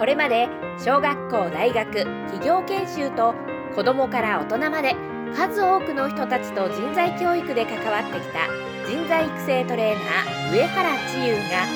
これまで小学校大学企業研修と子どもから大人まで数多くの人たちと人材教育で関わってきた人材育成トレーナー上原千優が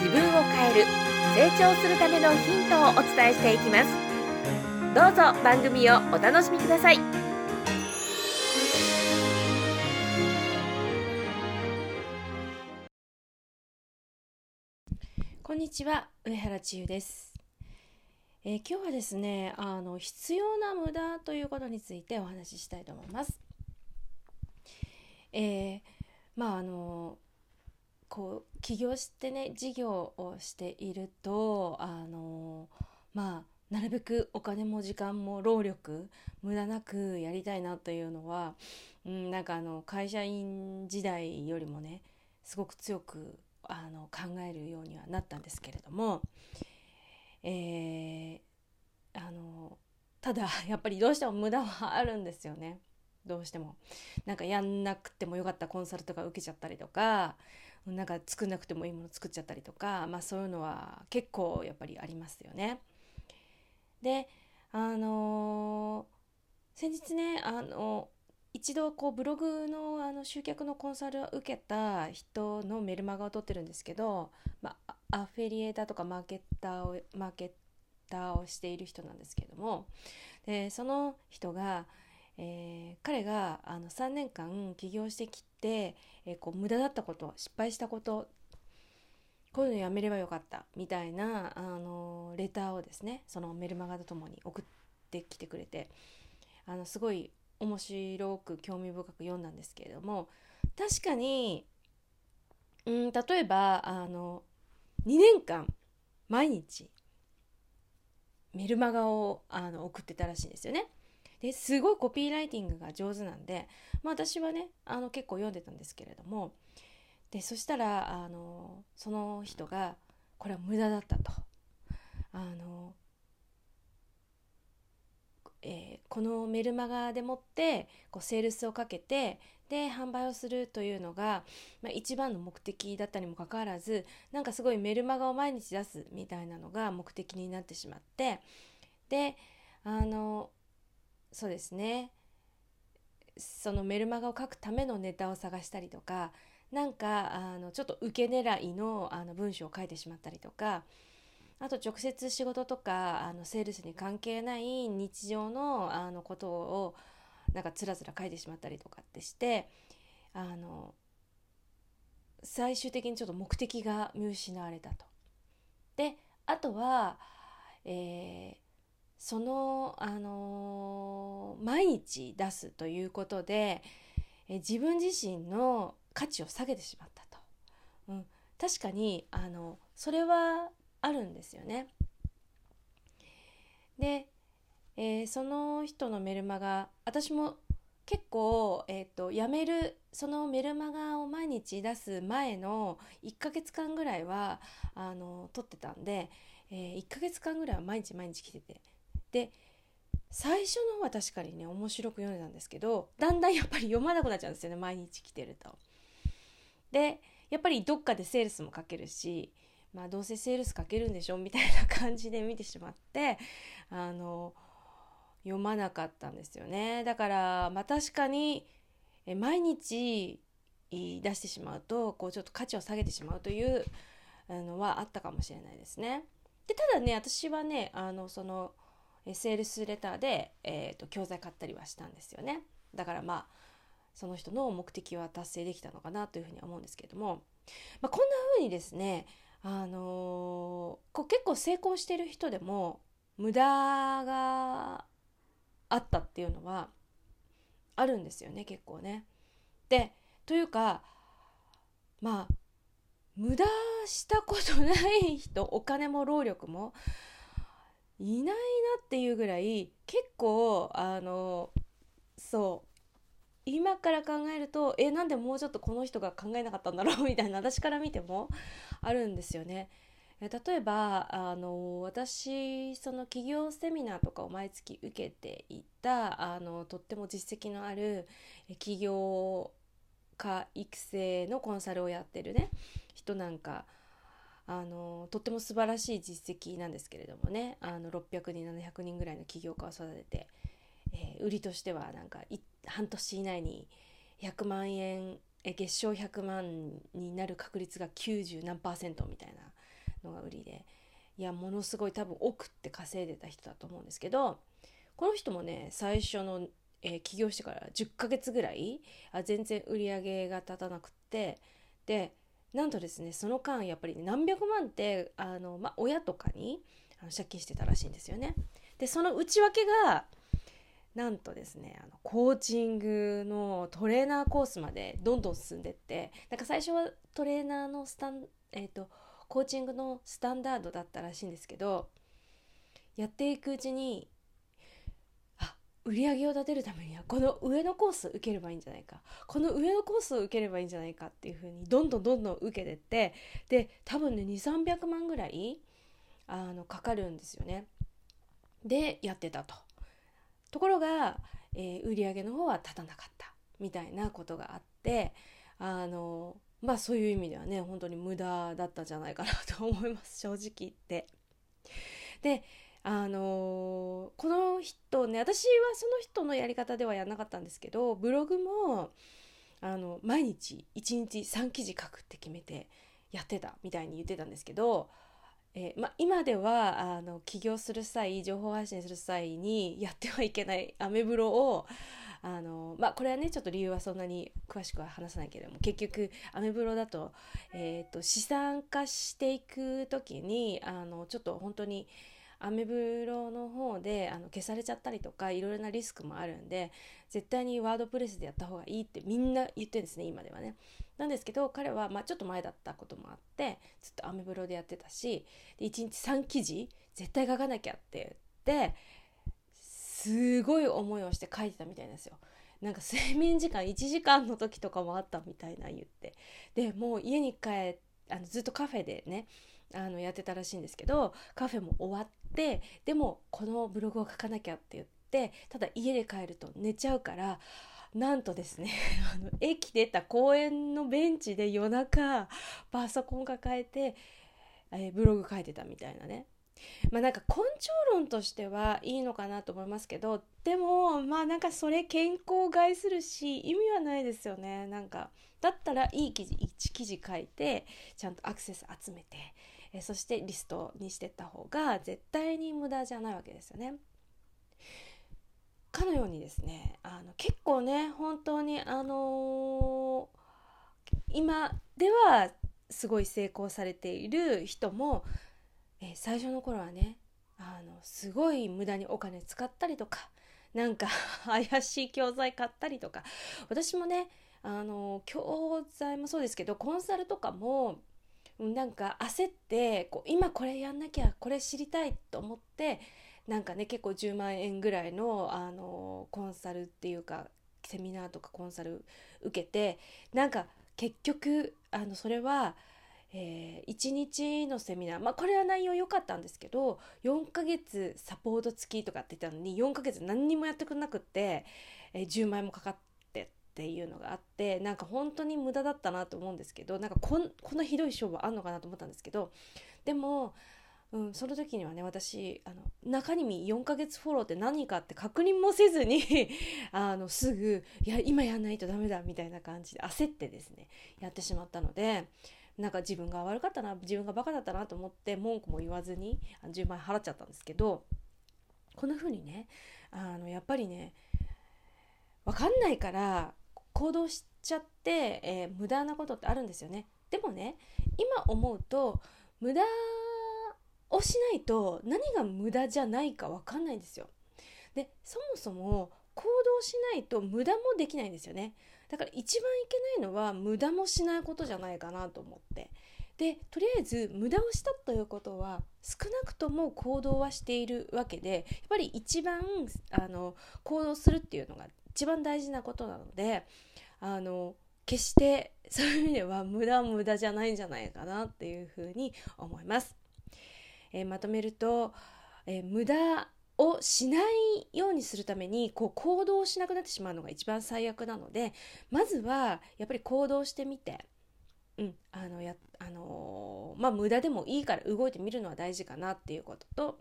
自分を変える成長するためのヒントをお伝えしていきます。どうぞ番組をお楽しみください。こんにちは上原千優です。えー、今日はですねあの必要な無駄ということについてお話ししたいと思います。えー、まああのこう起業してね事業をしているとあのまあなるべくお金も時間も労力無駄なくやりたいなというのは、うん、なんかあの会社員時代よりもねすごく強くあの考えるようにはなったんですけれども、えー、あのただ やっぱりどうしても無駄はあるんですよねどうしてもなんかやんなくてもよかったコンサルとか受けちゃったりとかなんか作んなくてもいいもの作っちゃったりとかまあそういうのは結構やっぱりありますよね。であのー、先日ねあの一度こうブログのあの集客のコンサルを受けた人のメルマガを取ってるんですけど、まあ、アフィリエーターとかマーケッターをマーケッターをしている人なんですけれどもでその人が、えー、彼があの3年間起業してきて、えー、こう無駄だったこと失敗したことこういうのやめればよかったみたいなあのレターをですねそのメルマガとともに送ってきてくれてあのすごい面白く興味深く読んだんですけれども確かにうん例えばあの2年間毎日メルマガをあの送ってたらしいんですよね。ですごいコピーライティングが上手なんで、まあ、私はねあの結構読んでたんですけれどもでそしたらあのその人がこれは無駄だったと。あのえー、このメルマガでもってこうセールスをかけてで販売をするというのが、まあ、一番の目的だったにもかかわらずなんかすごいメルマガを毎日出すみたいなのが目的になってしまってであのそうですね。そのメルマガを書くためのネタを探したりとかなんかあのちょっと受け狙いのあの文章を書いてしまったりとかあと直接仕事とかあのセールスに関係ない日常のあのことをなんかつらつら書いてしまったりとかってしてあの最終的にちょっと目的が見失われたと。であとは、えー、その、あのー、毎日出すということで、えー、自分自身の価値を下げてしまったと。うん、確かにあのそれはあるんですよね。で、えー、その人のメルマガ私も結構、えーと、辞めるそのメルマガを毎日出す前の1ヶ月間ぐらいはあの撮ってたんで、えー、1ヶ月間ぐらいは毎日毎日来ててで最初の方は確かにね面白く読んでたんですけどだんだんやっぱり読まなくなっちゃうんですよね毎日来てると。でやっぱりどっかでセールスもかけるしまあどうせセールスかけるんでしょみたいな感じで見てしまってあの読まなかったんですよねだからまあ確かに毎日出してしまうとこうちょっと価値を下げてしまうというのはあったかもしれないですね。でただね私はねあのそのセールスレターで、えーと、教材買ったりはしたんですよね。だからまあその人の目的は達成できたのかなというふうには思うんですけれども、まあ、こんな風にですねあのこう結構成功してる人でも無駄があったっていうのはあるんですよね結構ね。でというかまあ無駄したことない人お金も労力もいないなっていうぐらい結構あのそう今から考えるとえなんでもうちょっとこの人が考えなかったんだろう？みたいな私から見てもあるんですよね。例えばあの私その企業セミナーとかを毎月受けていたあのとっても実績のある起業家育成のコンサルをやってるね人なんかあのとっても素晴らしい実績なんですけれどもねあの600人700人ぐらいの起業家を育てて、えー、売りとしてはなんか半年以内に100万円月賞100万になる確率が90何パーセントみたいなのが売りでいやものすごい多分億って稼いでた人だと思うんですけどこの人もね最初の、えー、起業してから10ヶ月ぐらいあ全然売り上げが立たなくってでなんとですねその間やっぱり、何百万ってあの、ま、親とかにあの借金してたらしいんですよね。でその内訳がなんとですねあのコーチングのトレーナーコースまでどんどん進んでってなんか最初はトレーナーのスタン、えーと、コーチングのスタンダードだったらしいんですけどやっていくうちにあ売り上げを立てるためにはこの上のコース受ければいいんじゃないかこの上のコースを受ければいいんじゃないかっていうふうにどんどんどんどん受けてってで多分ね2300万ぐらいあのかかるんですよね。でやってたと。ところが、えー、売上の方は立たなかったみたいなことがあってあのまあそういう意味ではね本当に無駄だったんじゃないかなと思います正直言って。であのこの人ね私はその人のやり方ではやらなかったんですけどブログもあの毎日1日3記事書くって決めてやってたみたいに言ってたんですけどえー、ま、今ではあの起業する際情報発信する際にやってはいけないアメブロをあのまこれはねちょっと理由はそんなに詳しくは話さないけれども結局アメブロだと,、えーと、資産化していく時にあのちょっと本当にアメブロの方であの消されちゃったりとかいろいろなリスクもあるんで絶対にワードプレスでやった方がいいってみんな言ってるんですね今ではね。なんですけど彼はまあちょっと前だったこともあってずっとアメブロでやってたしで1日3記事絶対書かなきゃって言ってすごい思いをして書いてたみたいなんですよ。なんか睡眠時間1時間の時とかもあったみたいな言ってでもう家に帰あのずっとカフェでねあのやってたらしいんですけどカフェも終わってでもこのブログを書かなきゃって言ってただ家で帰ると寝ちゃうからなんとですね あの駅出た公園のベンチで夜中パソコン抱えて、えー、ブログ書いてたみたいなね。まあなんか根性論としてはいいのかなと思いますけどでもまあなんかそれ健康を害するし意味はないですよね。なんかだったらいい記事1記事書いてちゃんとアクセス集めてえそしてリストにしてった方が絶対に無駄じゃないわけですよね。かのようにですねあの結構ね本当にあのー、今ではすごい成功されている人も、え最初の頃はねあのすごい無駄にお金使ったりとかなんか 怪しい教材買ったりとか私もねあの教材もそうですけどコンサルとかもなんか焦ってこう今これやんなきゃこれ知りたいと思ってなんかね結構10万円ぐらいのあのコンサルっていうかセミナーとかコンサル受けてなんか結局あのそれは、えー、1日のセミナー。まあこれは内容良かったんですけど4ヶ月サポート付きとかって言ったのに4ヶ月何にもやってくれなくって、えー、10万円もかかってっていうのがあってなんか本当に無駄だったなと思うんですけどなんかこんこんなひどい勝負あんのかなと思ったんですけどでも、うん、その時にはね私あの中身4ヶ月フォローって何かって確認もせずに あのすぐいや今やんないとダメだみたいな感じで焦ってですねやってしまったので。なんか自分が悪かったな自分がバカだったなと思って文句も言わずに10万円払っちゃったんですけどこんな風にねあのやっぱりね分かんないから行動しちゃって、えー、無駄なことってあるんですよね。でもね今思うと無駄をしないと何が無駄じゃないか分かんないんですよ。でそもそも行動しないと無駄もできないんですよね。だから一番いけないのは無駄もしないことじゃないかなと思って。でとりあえず無駄をしたということは少なくとも行動はしているわけでやっぱり一番あの行動するっていうのが一番大事なことなのであの決して そういう意味では無駄無駄じゃないんじゃないかなっていうふうに思います。えー、まとめると、えー、無駄をしないようにするためにこう行動しなくなってしまうのが一番最悪なのでまずはやっぱり行動してみて、うんあのやあのまあ無駄でもいいから動いてみるのは大事かなっていうことと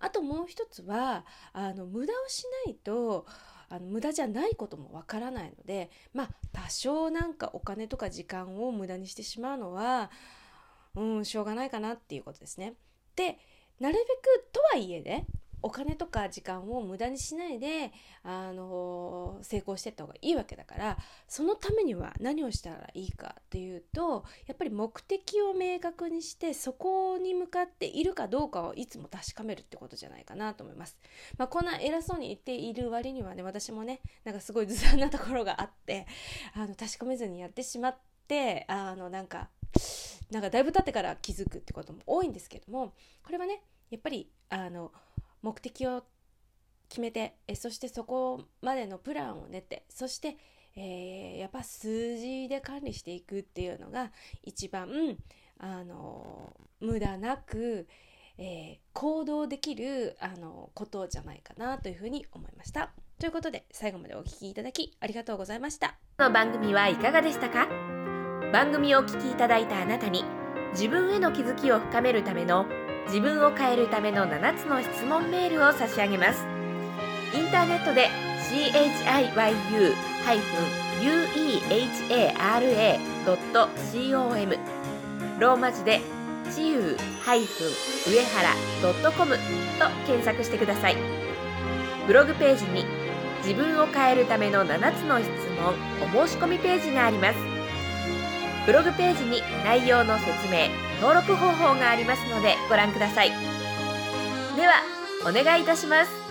あともう一つはあの無駄をしないとあの無駄じゃないこともわからないのでまあ多少なんかお金とか時間を無駄にしてしまうのはうんしょうがないかなっていうことですね。でなるべくとはいえねお金とか時間を無駄にしないであの成功していった方がいいわけだからそのためには何をしたらいいかっていうとやっぱり目的を明確にしてそこに向かっているかどうかをいつも確かめるってことじゃないかなと思います。まあ、こんな偉そうに言っている割にはね私もねなんかすごいずさんなところがあってあの確かめずにやってしまってあのなんかなんかだいぶ経ってから気づくってことも多いんですけどもこれはねやっぱりあの目的を決めてえそしてそこまでのプランを練ってそして、えー、やっぱ数字で管理していくっていうのが一番あの無駄なく、えー、行動できるあのことじゃないかなというふうに思いました。ということで最後までお聴きいただきありがとうございました。この番組はいかがでしたか？番組をお聴きいただいたあなたに自分への気づきを深めるための自分を変えるための7つの質問メールを差し上げます。インターネットで chiyu-uehara.com ローマ字でちゆう上原 .com と検索してください。ブログページに自分を変えるための7つの質問お申し込みページがあります。ブログページに内容の説明登録方法がありますのでご覧ください。ではお願いいたします。